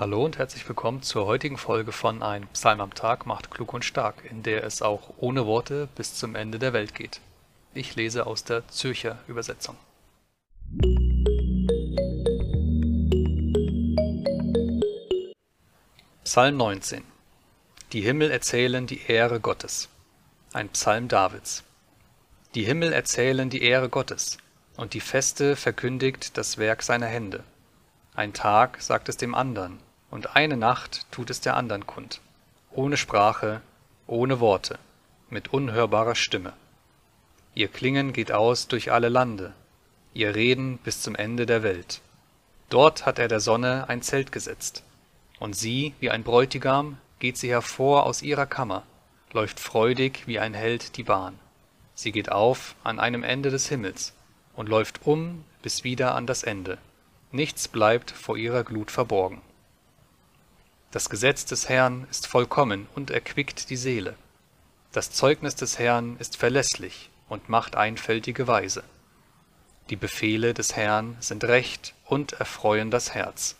Hallo und herzlich willkommen zur heutigen Folge von Ein Psalm am Tag macht klug und stark, in der es auch ohne Worte bis zum Ende der Welt geht. Ich lese aus der Zürcher Übersetzung. Psalm 19 Die Himmel erzählen die Ehre Gottes. Ein Psalm Davids. Die Himmel erzählen die Ehre Gottes, und die Feste verkündigt das Werk seiner Hände. Ein Tag sagt es dem andern, und eine Nacht tut es der andern kund, ohne Sprache, ohne Worte, mit unhörbarer Stimme. Ihr Klingen geht aus durch alle Lande, ihr Reden bis zum Ende der Welt. Dort hat er der Sonne ein Zelt gesetzt, und sie, wie ein Bräutigam, geht sie hervor aus ihrer Kammer, läuft freudig wie ein Held die Bahn. Sie geht auf an einem Ende des Himmels und läuft um bis wieder an das Ende nichts bleibt vor ihrer Glut verborgen. Das Gesetz des Herrn ist vollkommen und erquickt die Seele. Das Zeugnis des Herrn ist verlässlich und macht einfältige Weise. Die Befehle des Herrn sind recht und erfreuen das Herz.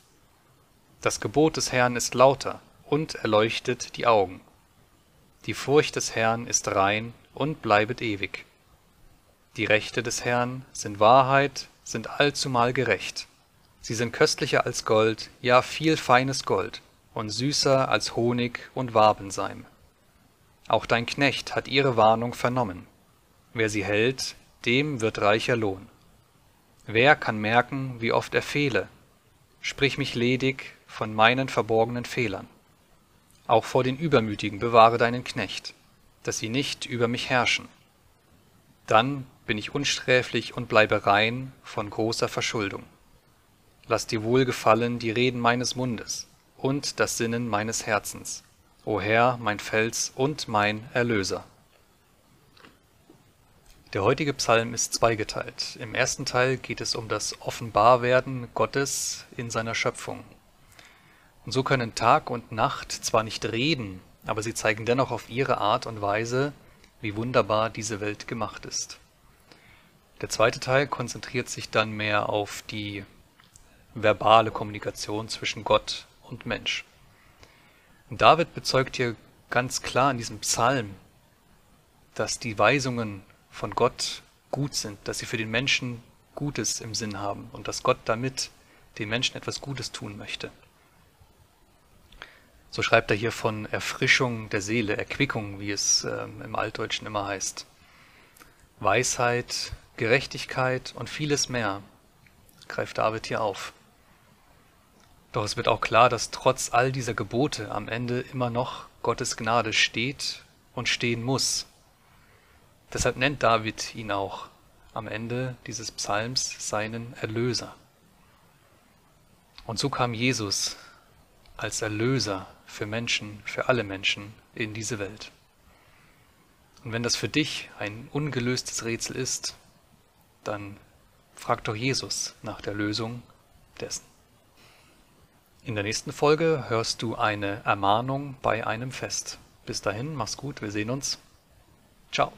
Das Gebot des Herrn ist lauter und erleuchtet die Augen. Die Furcht des Herrn ist rein und bleibet ewig. Die Rechte des Herrn sind Wahrheit, sind allzumal gerecht. Sie sind köstlicher als Gold, ja viel feines Gold, und süßer als Honig und Wabenseim. Auch dein Knecht hat ihre Warnung vernommen. Wer sie hält, dem wird reicher Lohn. Wer kann merken, wie oft er fehle? Sprich mich ledig von meinen verborgenen Fehlern. Auch vor den Übermütigen bewahre deinen Knecht, dass sie nicht über mich herrschen. Dann bin ich unsträflich und bleibe rein von großer Verschuldung. Lass dir wohlgefallen die Reden meines Mundes und das Sinnen meines Herzens, o Herr, mein Fels und mein Erlöser. Der heutige Psalm ist zweigeteilt. Im ersten Teil geht es um das Offenbarwerden Gottes in seiner Schöpfung. Und so können Tag und Nacht zwar nicht reden, aber sie zeigen dennoch auf ihre Art und Weise, wie wunderbar diese Welt gemacht ist. Der zweite Teil konzentriert sich dann mehr auf die verbale Kommunikation zwischen Gott und Mensch. Und David bezeugt hier ganz klar in diesem Psalm, dass die Weisungen von Gott gut sind, dass sie für den Menschen Gutes im Sinn haben und dass Gott damit den Menschen etwas Gutes tun möchte. So schreibt er hier von Erfrischung der Seele, Erquickung, wie es ähm, im Altdeutschen immer heißt. Weisheit, Gerechtigkeit und vieles mehr greift David hier auf. Doch es wird auch klar, dass trotz all dieser Gebote am Ende immer noch Gottes Gnade steht und stehen muss. Deshalb nennt David ihn auch am Ende dieses Psalms seinen Erlöser. Und so kam Jesus als Erlöser für Menschen, für alle Menschen in diese Welt. Und wenn das für dich ein ungelöstes Rätsel ist, dann frag doch Jesus nach der Lösung dessen. In der nächsten Folge hörst du eine Ermahnung bei einem Fest. Bis dahin, mach's gut, wir sehen uns. Ciao.